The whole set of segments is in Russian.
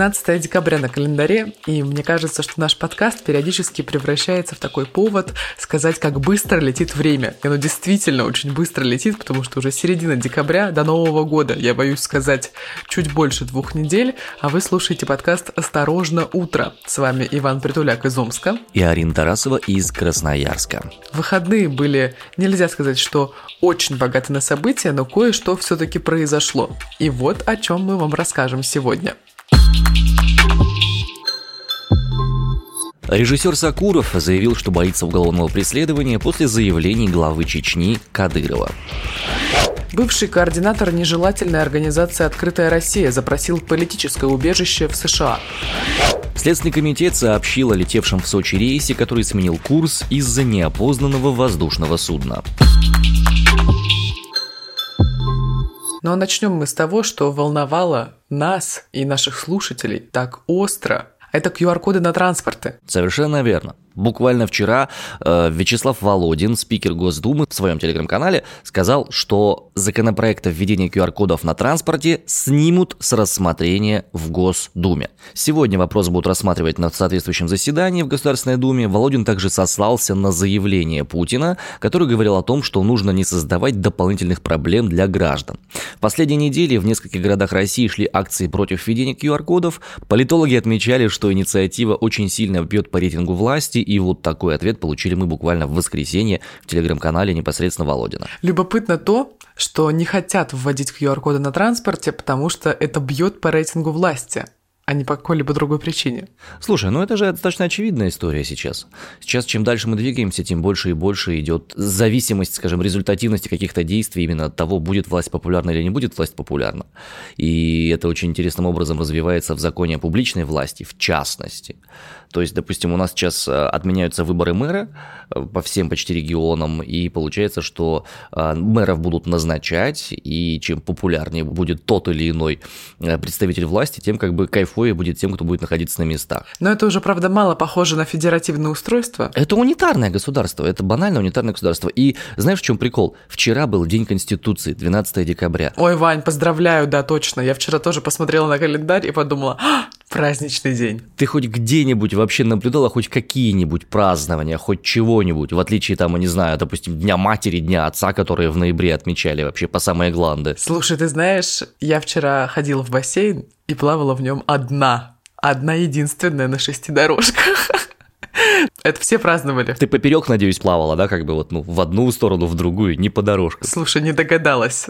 13 декабря на календаре, и мне кажется, что наш подкаст периодически превращается в такой повод сказать, как быстро летит время. И оно действительно очень быстро летит, потому что уже середина декабря до Нового года, я боюсь сказать, чуть больше двух недель, а вы слушаете подкаст «Осторожно, утро». С вами Иван Притуляк из Омска. И Арина Тарасова из Красноярска. Выходные были, нельзя сказать, что очень богаты на события, но кое-что все-таки произошло. И вот о чем мы вам расскажем сегодня. Режиссер Сакуров заявил, что боится уголовного преследования после заявлений главы Чечни Кадырова. Бывший координатор нежелательной организации «Открытая Россия» запросил политическое убежище в США. Следственный комитет сообщил о летевшем в Сочи рейсе, который сменил курс из-за неопознанного воздушного судна. Ну а начнем мы с того, что волновало нас и наших слушателей так остро. Это QR-коды на транспорты. Совершенно верно. Буквально вчера э, Вячеслав Володин, спикер Госдумы, в своем телеграм-канале сказал, что законопроект о введении QR-кодов на транспорте снимут с рассмотрения в Госдуме. Сегодня вопрос будут рассматривать на соответствующем заседании в Государственной Думе. Володин также сослался на заявление Путина, который говорил о том, что нужно не создавать дополнительных проблем для граждан. В последние недели в нескольких городах России шли акции против введения QR-кодов. Политологи отмечали, что инициатива очень сильно бьет по рейтингу власти и вот такой ответ получили мы буквально в воскресенье в телеграм-канале непосредственно Володина. Любопытно то, что не хотят вводить QR-коды на транспорте, потому что это бьет по рейтингу власти а не по какой-либо другой причине. Слушай, ну это же достаточно очевидная история сейчас. Сейчас чем дальше мы двигаемся, тем больше и больше идет зависимость, скажем, результативности каких-то действий именно от того, будет власть популярна или не будет власть популярна. И это очень интересным образом развивается в законе о публичной власти, в частности. То есть, допустим, у нас сейчас э, отменяются выборы мэра э, по всем почти регионам, и получается, что э, мэров будут назначать, и чем популярнее будет тот или иной представитель власти, тем как бы кайфовее будет тем, кто будет находиться на местах. Но это уже, правда, мало похоже на федеративное устройство. Это унитарное государство, это банально унитарное государство. И знаешь, в чем прикол? Вчера был День Конституции, 12 декабря. Ой, Вань, поздравляю, да, точно. Я вчера тоже посмотрела на календарь и подумала, «А, праздничный день. Ты хоть где-нибудь вообще наблюдала хоть какие-нибудь празднования, хоть чего-нибудь, в отличие там, не знаю, допустим, Дня матери, Дня отца, которые в ноябре отмечали вообще по самые гланды? Слушай, ты знаешь, я вчера ходила в бассейн и плавала в нем одна. Одна единственная на шести дорожках. Это все праздновали. Ты поперек, надеюсь, плавала, да, как бы вот, ну, в одну сторону, в другую, не по дорожкам. Слушай, не догадалась.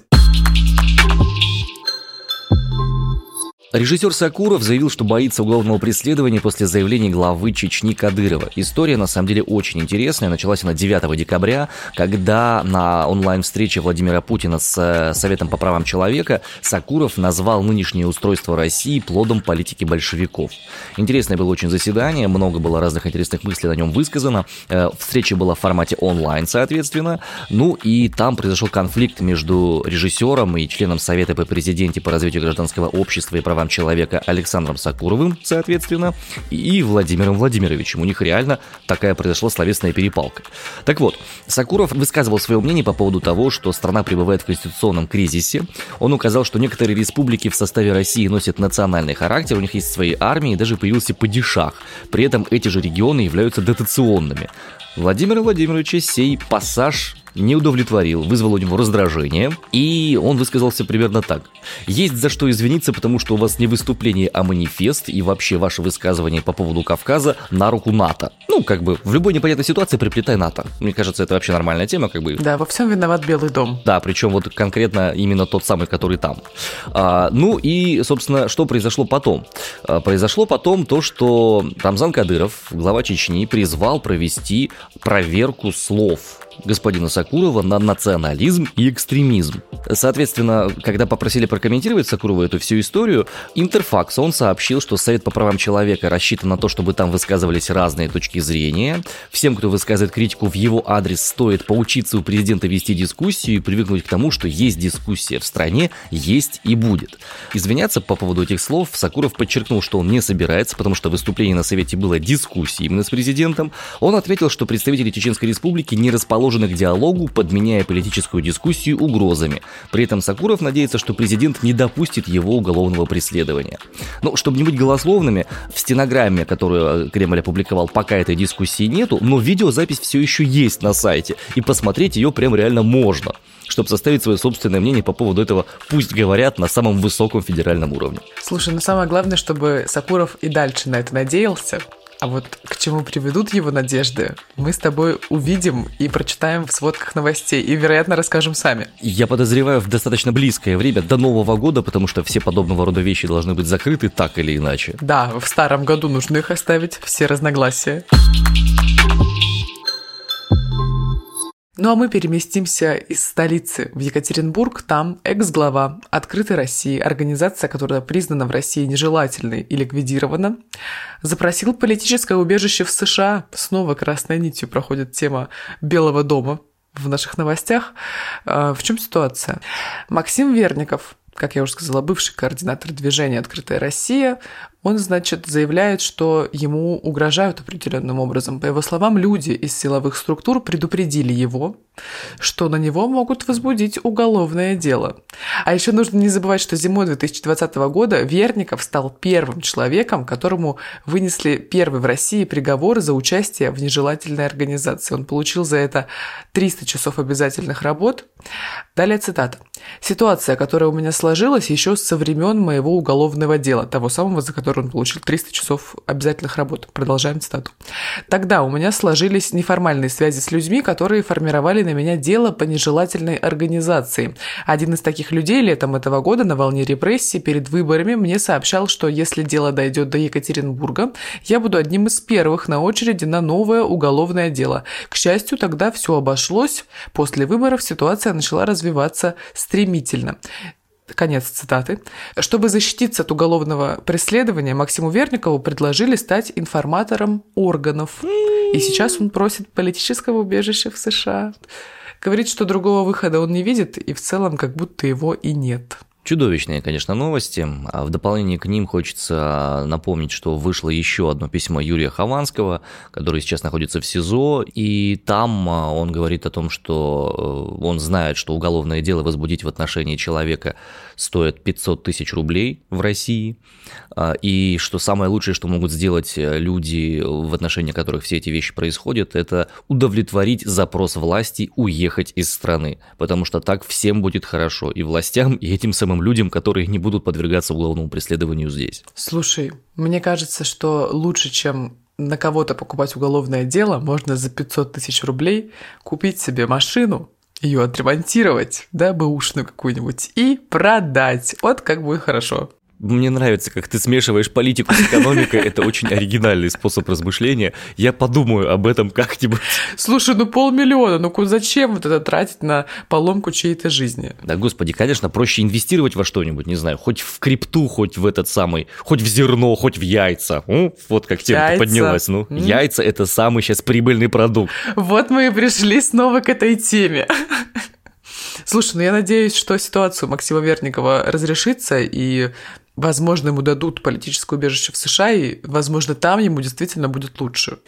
Режиссер Сакуров заявил, что боится уголовного преследования после заявления главы Чечни Кадырова. История, на самом деле, очень интересная. Началась она 9 декабря, когда на онлайн-встрече Владимира Путина с э, Советом по правам человека Сакуров назвал нынешнее устройство России плодом политики большевиков. Интересное было очень заседание, много было разных интересных мыслей на нем высказано. Э, встреча была в формате онлайн, соответственно. Ну и там произошел конфликт между режиссером и членом Совета по президенте по развитию гражданского общества и правам правам человека Александром Сакуровым, соответственно, и Владимиром Владимировичем. У них реально такая произошла словесная перепалка. Так вот, Сакуров высказывал свое мнение по поводу того, что страна пребывает в конституционном кризисе. Он указал, что некоторые республики в составе России носят национальный характер, у них есть свои армии, даже появился падишах. При этом эти же регионы являются дотационными. Владимира Владимировича сей пассаж не удовлетворил, вызвал у него раздражение, и он высказался примерно так. Есть за что извиниться, потому что у вас не выступление, а манифест, и вообще ваше высказывание по поводу Кавказа на руку НАТО. Ну, как бы, в любой непонятной ситуации приплетай НАТО. Мне кажется, это вообще нормальная тема, как бы. Да, во всем виноват Белый дом. Да, причем вот конкретно именно тот самый, который там. А, ну и, собственно, что произошло потом? А, произошло потом то, что Рамзан Кадыров, глава Чечни, призвал провести проверку слов господина Сакурова на национализм и экстремизм. Соответственно, когда попросили прокомментировать Сакурова эту всю историю, Интерфакс, он сообщил, что Совет по правам человека рассчитан на то, чтобы там высказывались разные точки зрения. Всем, кто высказывает критику в его адрес, стоит поучиться у президента вести дискуссию и привыкнуть к тому, что есть дискуссия в стране, есть и будет. Извиняться по поводу этих слов Сакуров подчеркнул, что он не собирается, потому что выступление на Совете было дискуссией именно с президентом. Он ответил, что представители Чеченской Республики не расположены к диалогу, подменяя политическую дискуссию угрозами. При этом Сакуров надеется, что президент не допустит его уголовного преследования. Ну, чтобы не быть голословными, в стенограмме, которую Кремль опубликовал, пока этой дискуссии нету, но видеозапись все еще есть на сайте, и посмотреть ее прям реально можно чтобы составить свое собственное мнение по поводу этого, пусть говорят, на самом высоком федеральном уровне. Слушай, ну самое главное, чтобы Сакуров и дальше на это надеялся, а вот к чему приведут его надежды, мы с тобой увидим и прочитаем в сводках новостей, и, вероятно, расскажем сами. Я подозреваю в достаточно близкое время, до Нового года, потому что все подобного рода вещи должны быть закрыты так или иначе. Да, в старом году нужно их оставить, все разногласия. Ну а мы переместимся из столицы в Екатеринбург. Там экс-глава «Открытой России», организация, которая признана в России нежелательной и ликвидирована, запросил политическое убежище в США. Снова красной нитью проходит тема Белого дома в наших новостях. А, в чем ситуация? Максим Верников, как я уже сказала, бывший координатор движения «Открытая Россия», он, значит, заявляет, что ему угрожают определенным образом. По его словам, люди из силовых структур предупредили его, что на него могут возбудить уголовное дело. А еще нужно не забывать, что зимой 2020 года Верников стал первым человеком, которому вынесли первый в России приговор за участие в нежелательной организации. Он получил за это 300 часов обязательных работ. Далее цитата. «Ситуация, которая у меня сложилась еще со времен моего уголовного дела, того самого, за которое который он получил 300 часов обязательных работ. Продолжаем цитату. Тогда у меня сложились неформальные связи с людьми, которые формировали на меня дело по нежелательной организации. Один из таких людей летом этого года на волне репрессий перед выборами мне сообщал, что если дело дойдет до Екатеринбурга, я буду одним из первых на очереди на новое уголовное дело. К счастью, тогда все обошлось. После выборов ситуация начала развиваться стремительно. Конец цитаты. Чтобы защититься от уголовного преследования, Максиму Верникову предложили стать информатором органов. И сейчас он просит политического убежища в США. Говорит, что другого выхода он не видит, и в целом как будто его и нет. Чудовищные, конечно, новости. А в дополнение к ним хочется напомнить, что вышло еще одно письмо Юрия Хованского, который сейчас находится в СИЗО, и там а, он говорит о том, что э, он знает, что уголовное дело возбудить в отношении человека стоит 500 тысяч рублей в России, а, и что самое лучшее, что могут сделать э, люди, в отношении которых все эти вещи происходят, это удовлетворить запрос власти уехать из страны, потому что так всем будет хорошо, и властям, и этим самым людям, которые не будут подвергаться уголовному преследованию здесь. Слушай, мне кажется, что лучше, чем на кого-то покупать уголовное дело, можно за 500 тысяч рублей купить себе машину, ее отремонтировать, да, бэушную какую-нибудь, и продать. Вот как будет хорошо. Мне нравится, как ты смешиваешь политику с экономикой. Это очень оригинальный способ размышления. Я подумаю об этом как-нибудь. Слушай, ну полмиллиона, ну зачем вот это тратить на поломку чьей-то жизни? Да, господи, конечно, проще инвестировать во что-нибудь, не знаю, хоть в крипту, хоть в этот самый, хоть в зерно, хоть в яйца. Ну, вот как тема поднялась. Ну, mm. яйца – это самый сейчас прибыльный продукт. Вот мы и пришли снова к этой теме. Слушай, ну я надеюсь, что ситуация у Максима Верникова разрешится, и Возможно, ему дадут политическое убежище в США, и, возможно, там ему действительно будет лучше.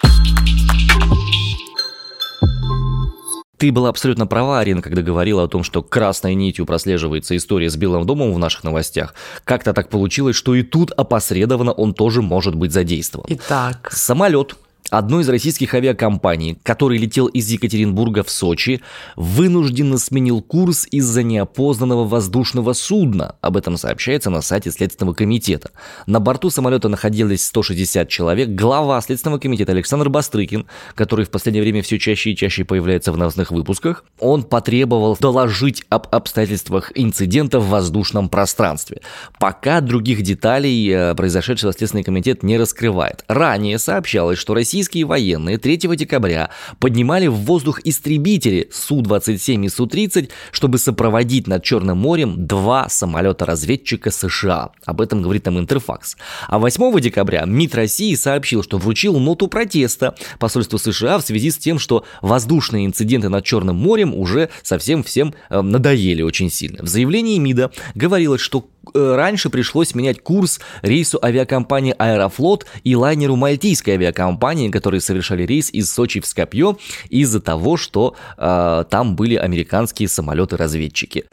Ты была абсолютно права, Арина, когда говорила о том, что красной нитью прослеживается история с Белым домом в наших новостях. Как-то так получилось, что и тут опосредованно он тоже может быть задействован. Итак. Самолет одной из российских авиакомпаний, который летел из Екатеринбурга в Сочи, вынужденно сменил курс из-за неопознанного воздушного судна. Об этом сообщается на сайте Следственного комитета. На борту самолета находилось 160 человек. Глава Следственного комитета Александр Бастрыкин, который в последнее время все чаще и чаще появляется в новостных выпусках, он потребовал доложить об обстоятельствах инцидента в воздушном пространстве. Пока других деталей э, произошедшего Следственный комитет не раскрывает. Ранее сообщалось, что Россия российские военные 3 декабря поднимали в воздух истребители Су-27 и Су-30, чтобы сопроводить над Черным морем два самолета-разведчика США. Об этом говорит нам Интерфакс. А 8 декабря МИД России сообщил, что вручил ноту протеста посольству США в связи с тем, что воздушные инциденты над Черным морем уже совсем всем э, надоели очень сильно. В заявлении МИДа говорилось, что раньше пришлось менять курс рейсу авиакомпании «Аэрофлот» и лайнеру мальтийской авиакомпании, которые совершали рейс из Сочи в Скопье из-за того, что э, там были американские самолеты-разведчики.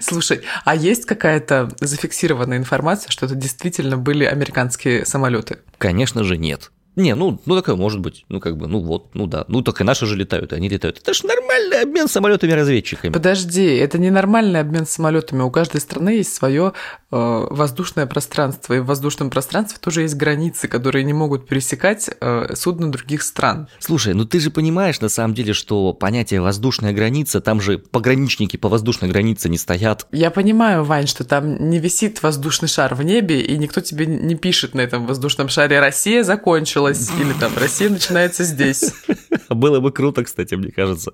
Слушай, а есть какая-то зафиксированная информация, что это действительно были американские самолеты? Конечно же нет. Не, ну, ну такое может быть. Ну, как бы, ну вот, ну да. Ну, только наши же летают, и они летают. Это же нормальный обмен самолетами-разведчиками. Подожди, это не нормальный обмен самолетами. У каждой страны есть свое воздушное пространство. И в воздушном пространстве тоже есть границы, которые не могут пересекать э, судно других стран. Слушай, ну ты же понимаешь, на самом деле, что понятие воздушная граница, там же пограничники по воздушной границе не стоят. Я понимаю, Вань, что там не висит воздушный шар в небе, и никто тебе не пишет на этом воздушном шаре «Россия закончила» началась, или там Россия начинается здесь. Было бы круто, кстати, мне кажется.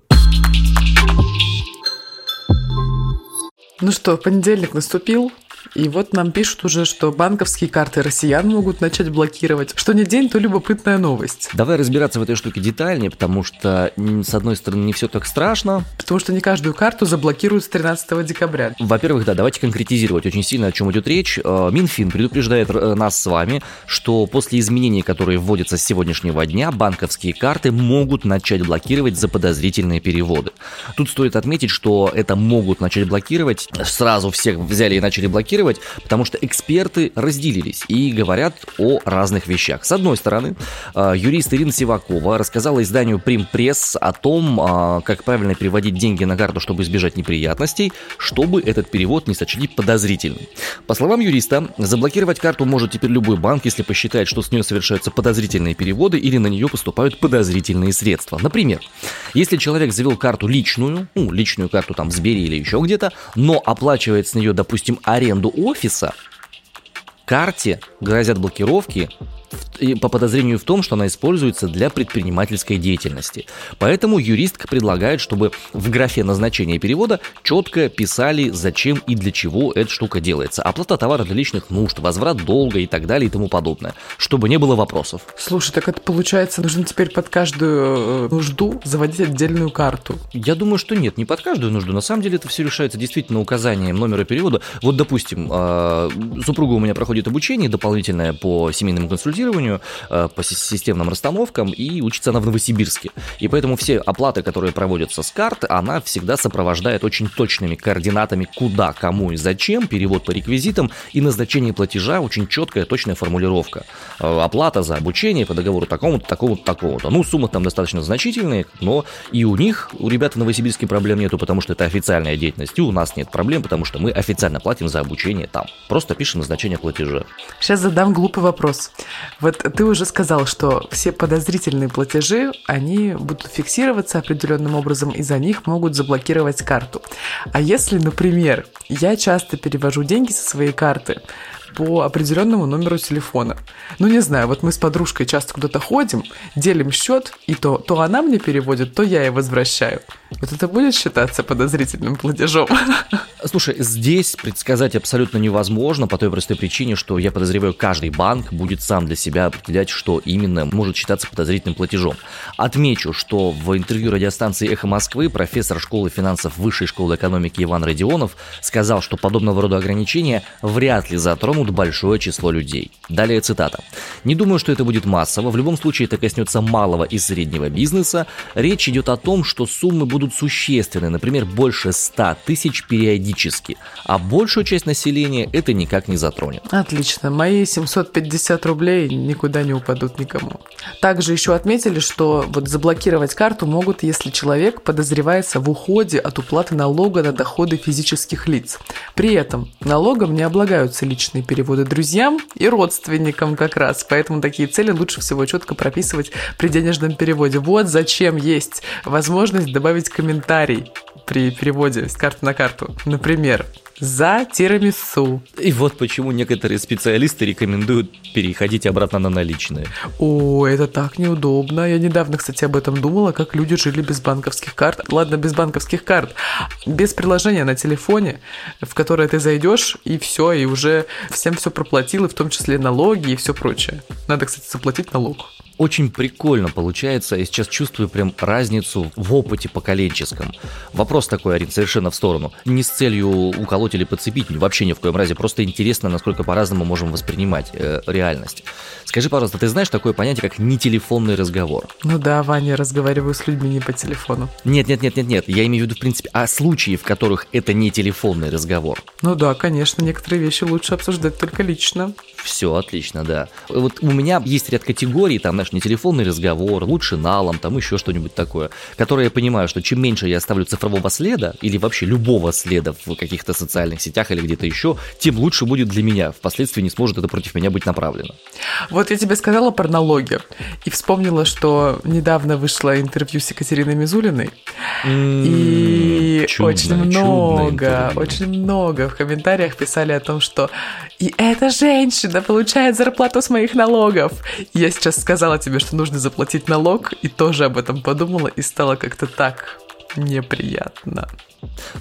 Ну что, понедельник наступил. И вот нам пишут уже, что банковские карты россиян могут начать блокировать. Что не день, то любопытная новость. Давай разбираться в этой штуке детальнее, потому что, с одной стороны, не все так страшно. Потому что не каждую карту заблокируют с 13 декабря. Во-первых, да, давайте конкретизировать очень сильно, о чем идет речь. Э, Минфин предупреждает э, нас с вами, что после изменений, которые вводятся с сегодняшнего дня, банковские карты могут начать блокировать за подозрительные переводы. Тут стоит отметить, что это могут начать блокировать. Сразу всех взяли и начали блокировать комментировать, потому что эксперты разделились и говорят о разных вещах. С одной стороны, а, юрист Ирина Сивакова рассказала изданию Прим Пресс о том, а, как правильно переводить деньги на карту, чтобы избежать неприятностей, чтобы этот перевод не сочли подозрительным. По словам юриста, заблокировать карту может теперь любой банк, если посчитает, что с нее совершаются подозрительные переводы или на нее поступают подозрительные средства. Например, если человек завел карту личную, ну, личную карту там в Сбере или еще где-то, но оплачивает с нее, допустим, аренду офиса, карте грозят блокировки по подозрению в том, что она используется для предпринимательской деятельности. Поэтому юристка предлагает, чтобы в графе назначения перевода четко писали, зачем и для чего эта штука делается. Оплата товара для личных нужд, возврат долга и так далее и тому подобное. Чтобы не было вопросов. Слушай, так это получается, нужно теперь под каждую э, нужду заводить отдельную карту? Я думаю, что нет, не под каждую нужду. На самом деле это все решается действительно указанием номера перевода. Вот, допустим, а, супруга у меня проходит обучение дополнительное по семейному консультированию, обучению э, по системным расстановкам, и учится она в Новосибирске. И поэтому все оплаты, которые проводятся с карт, она всегда сопровождает очень точными координатами, куда, кому и зачем, перевод по реквизитам и назначение платежа, очень четкая, точная формулировка. Э, оплата за обучение по договору такому-то, такому-то, такого-то. Ну, суммы там достаточно значительные, но и у них, у ребят в Новосибирске проблем нету, потому что это официальная деятельность, и у нас нет проблем, потому что мы официально платим за обучение там. Просто пишем назначение платежа. Сейчас задам глупый вопрос. Вот ты уже сказал, что все подозрительные платежи, они будут фиксироваться определенным образом, и за них могут заблокировать карту. А если, например, я часто перевожу деньги со своей карты по определенному номеру телефона. Ну, не знаю, вот мы с подружкой часто куда-то ходим, делим счет, и то, то она мне переводит, то я ей возвращаю. Вот это будет считаться подозрительным платежом? Слушай, здесь предсказать абсолютно невозможно по той простой причине, что я подозреваю, каждый банк будет сам для себя определять, что именно может считаться подозрительным платежом. Отмечу, что в интервью радиостанции «Эхо Москвы» профессор школы финансов Высшей школы экономики Иван Родионов сказал, что подобного рода ограничения вряд ли затронут большое число людей. Далее цитата. «Не думаю, что это будет массово. В любом случае это коснется малого и среднего бизнеса. Речь идет о том, что суммы будут существенны, например, больше 100 тысяч периодически, а большую часть населения это никак не затронет. Отлично, мои 750 рублей никуда не упадут никому. Также еще отметили, что вот заблокировать карту могут, если человек подозревается в уходе от уплаты налога на доходы физических лиц. При этом налогом не облагаются личные переводы друзьям и родственникам как раз, поэтому такие цели лучше всего четко прописывать при денежном переводе. Вот зачем есть возможность добавить комментарий при переводе с карты на карту. Например, за тирамису. И вот почему некоторые специалисты рекомендуют переходить обратно на наличные. О, это так неудобно. Я недавно, кстати, об этом думала, как люди жили без банковских карт. Ладно, без банковских карт. Без приложения на телефоне, в которое ты зайдешь, и все, и уже всем все проплатил, и в том числе налоги и все прочее. Надо, кстати, заплатить налог. Очень прикольно получается. Я сейчас чувствую прям разницу в опыте поколенческом. Вопрос такой, Арин, совершенно в сторону. Не с целью уколоть или подцепить, вообще ни в коем разе. Просто интересно, насколько по-разному можем воспринимать э, реальность. Скажи, пожалуйста, ты знаешь такое понятие, как нетелефонный разговор? Ну да, Ваня, разговариваю с людьми не по телефону. Нет, нет, нет, нет, нет. Я имею в виду, в принципе, о случае, в которых это не телефонный разговор. Ну да, конечно, некоторые вещи лучше обсуждать только лично. Все отлично, да. Вот у меня есть ряд категорий, там, знаешь, не телефонный разговор, лучше налом, там еще что-нибудь такое, которое я понимаю, что чем меньше я оставлю цифрового следа или вообще любого следа в каких-то социальных сетях или где-то еще, тем лучше будет для меня. Впоследствии не сможет это против меня быть направлено. Вот я тебе сказала про налоги и вспомнила, что недавно вышло интервью с Екатериной Мизулиной. И чудно, очень много, очень много в комментариях писали о том, что и эта женщина получает зарплату с моих налогов. Я сейчас сказала тебе, что нужно заплатить налог, и тоже об этом подумала, и стало как-то так неприятно.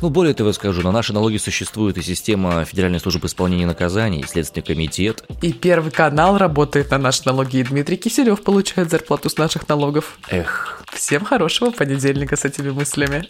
Ну, более того, скажу, на наши налоги существует и система Федеральной службы исполнения наказаний, и Следственный комитет. И Первый канал работает на наши налоги, и Дмитрий Киселев получает зарплату с наших налогов. Эх. Всем хорошего понедельника с этими мыслями.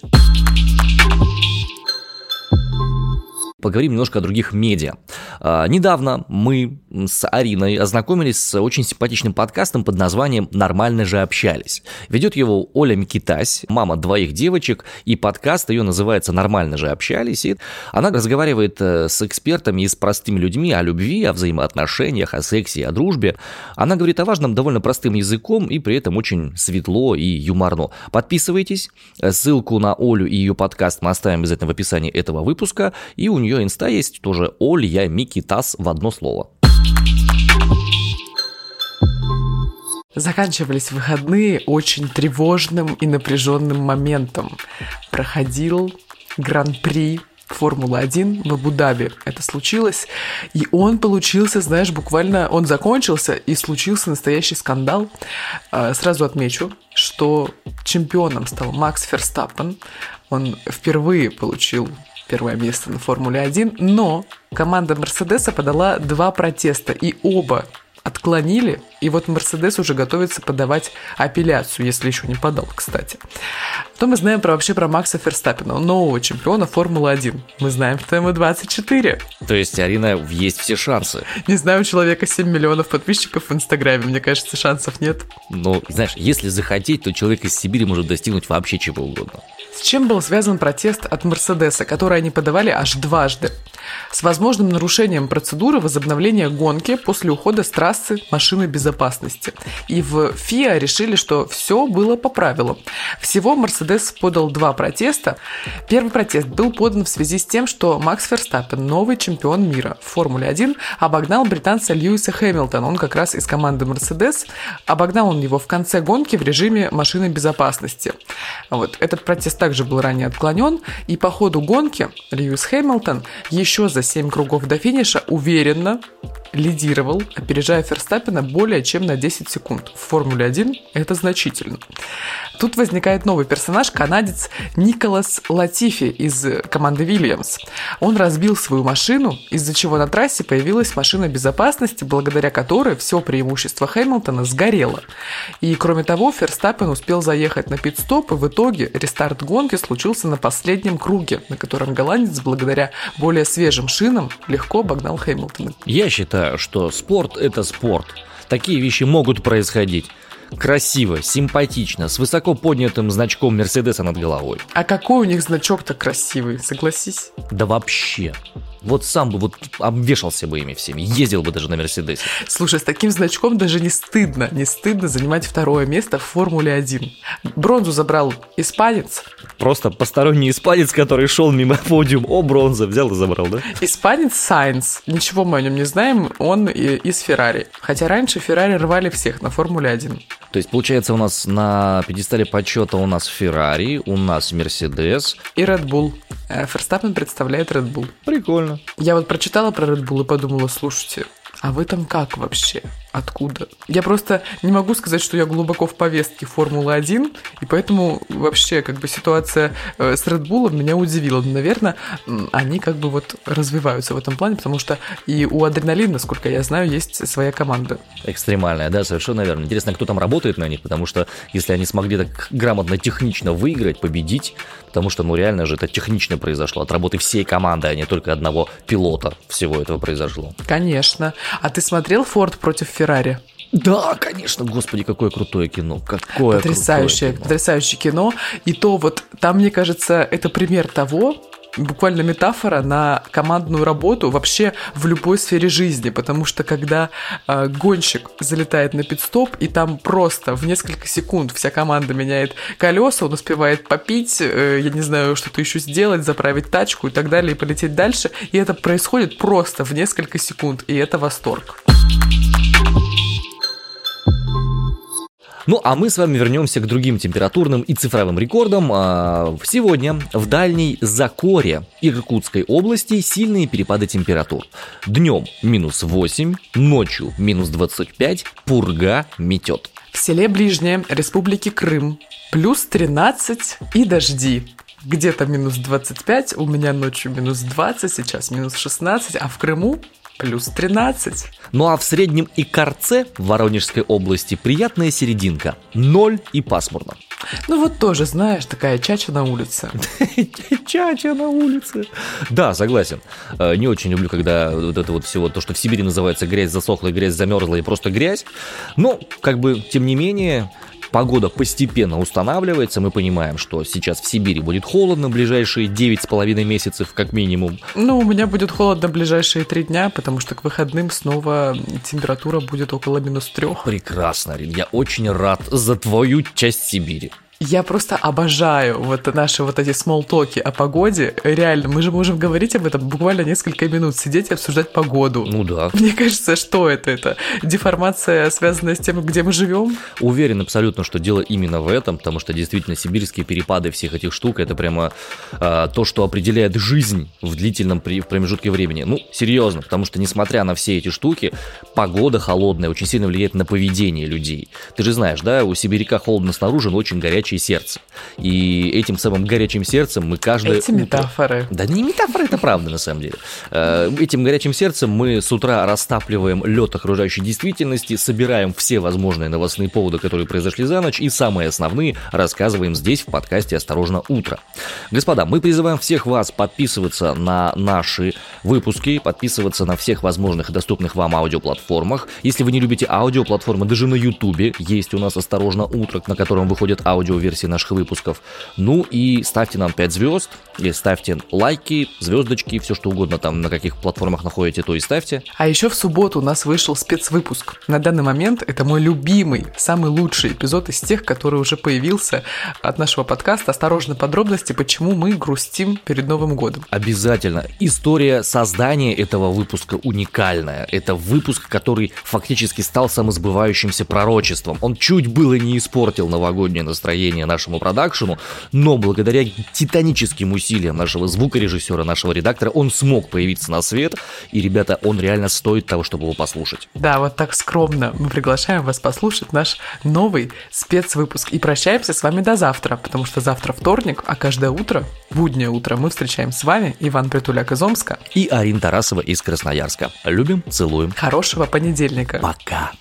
Поговорим немножко о других медиа. А, недавно мы с Ариной ознакомились с очень симпатичным подкастом под названием «Нормально же общались». Ведет его Оля Микитась, мама двоих девочек, и подкаст ее называется «Нормально же общались». И она разговаривает э, с экспертами и с простыми людьми о любви, о взаимоотношениях, о сексе, о дружбе. Она говорит о важном довольно простым языком и при этом очень светло и юморно. Подписывайтесь. Ссылку на Олю и ее подкаст мы оставим обязательно в описании этого выпуска. И у нее нее инста есть тоже Олья Микитас в одно слово. Заканчивались выходные очень тревожным и напряженным моментом. Проходил Гран-при Формулы-1 в Абу-Даби. Это случилось. И он получился, знаешь, буквально... Он закончился, и случился настоящий скандал. А, сразу отмечу, что чемпионом стал Макс Ферстаппен. Он впервые получил первое место на Формуле-1, но команда Мерседеса подала два протеста, и оба отклонили, и вот Мерседес уже готовится подавать апелляцию, если еще не подал, кстати. Что мы знаем про вообще про Макса Ферстаппина, нового чемпиона Формулы-1? Мы знаем, что ему 24. То есть, Арина, есть все шансы. Не знаю, у человека 7 миллионов подписчиков в Инстаграме, мне кажется, шансов нет. Ну, знаешь, если захотеть, то человек из Сибири может достигнуть вообще чего угодно. С чем был связан протест от Мерседеса, который они подавали аж дважды? С возможным нарушением процедуры возобновления гонки после ухода с трассы машины безопасности. И в ФИА решили, что все было по правилам. Всего Мерседес подал два протеста. Первый протест был подан в связи с тем, что Макс Ферстаппен, новый чемпион мира в Формуле 1, обогнал британца Льюиса Хэмилтона. Он как раз из команды Мерседес. Обогнал он его в конце гонки в режиме машины безопасности. Вот. Этот протест также был ранее отклонен, и по ходу гонки Льюис Хэмилтон еще за 7 кругов до финиша уверенно лидировал, опережая Ферстаппина более чем на 10 секунд. В Формуле 1 это значительно. Тут возникает новый персонаж, канадец Николас Латифи из команды Вильямс. Он разбил свою машину, из-за чего на трассе появилась машина безопасности, благодаря которой все преимущество Хэмилтона сгорело. И кроме того, Ферстаппин успел заехать на пит-стоп, и в итоге рестарт гонки случился на последнем круге, на котором голландец благодаря более свежим шинам легко обогнал Хэмилтона. Я считаю, что спорт – это спорт. Такие вещи могут происходить красиво, симпатично, с высоко поднятым значком Мерседеса над головой. А какой у них значок-то красивый, согласись? Да вообще. Вот сам бы вот обвешался бы ими всеми, ездил бы даже на Мерседесе. Слушай, с таким значком даже не стыдно, не стыдно занимать второе место в Формуле 1. Бронзу забрал испанец. Просто посторонний испанец, который шел мимо подиум, о, бронза, взял и забрал, да? Испанец Сайнс, ничего мы о нем не знаем, он из Феррари. Хотя раньше Феррари рвали всех на Формуле 1. То есть, получается, у нас на пьедестале почета у нас Феррари, у нас Мерседес. И Red Bull. Ферстаппен представляет Red Bull. Прикольно. Я вот прочитала про Red Bull и подумала, слушайте, А вы там как вообще? Откуда? Я просто не могу сказать, что я глубоко в повестке Формулы-1, и поэтому вообще как бы ситуация э, с Red Bull меня удивила. Но, наверное, они как бы вот развиваются в этом плане, потому что и у Адреналина, насколько я знаю, есть своя команда. Экстремальная, да, совершенно верно. Интересно, кто там работает на них, потому что если они смогли так грамотно, технично выиграть, победить, потому что, ну, реально же это технично произошло, от работы всей команды, а не только одного пилота всего этого произошло. Конечно. А ты смотрел Форд против Феррари? Да, конечно, господи, какое крутое кино, какое потрясающее, кино. потрясающее кино. И то вот там, мне кажется, это пример того, буквально метафора на командную работу вообще в любой сфере жизни, потому что когда э, гонщик залетает на пидстоп, и там просто в несколько секунд вся команда меняет колеса, он успевает попить, э, я не знаю, что-то еще сделать, заправить тачку и так далее, и полететь дальше, и это происходит просто в несколько секунд, и это восторг. Ну, а мы с вами вернемся к другим температурным и цифровым рекордам. А, сегодня в дальней Закоре Иркутской области сильные перепады температур. Днем минус 8, ночью минус 25, пурга метет. В селе Ближнее Республики Крым плюс 13 и дожди. Где-то минус 25, у меня ночью минус 20, сейчас минус 16, а в Крыму плюс 13. Ну а в среднем и Корце в Воронежской области приятная серединка. Ноль и пасмурно. Ну вот тоже, знаешь, такая чача на улице. Чача на улице. Да, согласен. Э, не очень люблю, когда вот это вот всего, то, что в Сибири называется грязь засохла, грязь замерзла и просто грязь. Но, как бы, тем не менее, Погода постепенно устанавливается, мы понимаем, что сейчас в Сибири будет холодно ближайшие 9,5 месяцев как минимум. Ну, у меня будет холодно ближайшие три дня, потому что к выходным снова температура будет около минус трех. Прекрасно, Рин, я очень рад за твою часть Сибири. Я просто обожаю вот наши вот эти смолтоки о погоде. Реально, мы же можем говорить об этом буквально несколько минут, сидеть и обсуждать погоду. Ну да. Мне кажется, что это? Это деформация, связанная с тем, где мы живем? Уверен абсолютно, что дело именно в этом, потому что действительно сибирские перепады всех этих штук, это прямо э, то, что определяет жизнь в длительном при, в промежутке времени. Ну, серьезно, потому что несмотря на все эти штуки, погода холодная очень сильно влияет на поведение людей. Ты же знаешь, да, у сибиряка холодно снаружи, но очень горячий горячее сердце. И этим самым горячим сердцем мы каждое Эти утро... метафоры. Да не метафоры, это правда на самом деле. Э, этим горячим сердцем мы с утра растапливаем лед окружающей действительности, собираем все возможные новостные поводы, которые произошли за ночь, и самые основные рассказываем здесь в подкасте «Осторожно, утро». Господа, мы призываем всех вас подписываться на наши выпуски, подписываться на всех возможных и доступных вам аудиоплатформах. Если вы не любите аудиоплатформы, даже на Ютубе есть у нас «Осторожно, утро», на котором выходит аудио версии наших выпусков. Ну и ставьте нам 5 звезд, или ставьте лайки, звездочки, все что угодно там, на каких платформах находите, то и ставьте. А еще в субботу у нас вышел спецвыпуск. На данный момент это мой любимый, самый лучший эпизод из тех, который уже появился от нашего подкаста. Осторожно, подробности, почему мы грустим перед Новым годом. Обязательно. История создания этого выпуска уникальная. Это выпуск, который фактически стал самосбывающимся пророчеством. Он чуть было не испортил новогоднее настроение настроение нашему продакшену, но благодаря титаническим усилиям нашего звукорежиссера, нашего редактора, он смог появиться на свет, и, ребята, он реально стоит того, чтобы его послушать. Да, вот так скромно мы приглашаем вас послушать наш новый спецвыпуск. И прощаемся с вами до завтра, потому что завтра вторник, а каждое утро, буднее утро, мы встречаем с вами Иван Притуляк из Омска и Арина Тарасова из Красноярска. Любим, целуем. Хорошего понедельника. Пока.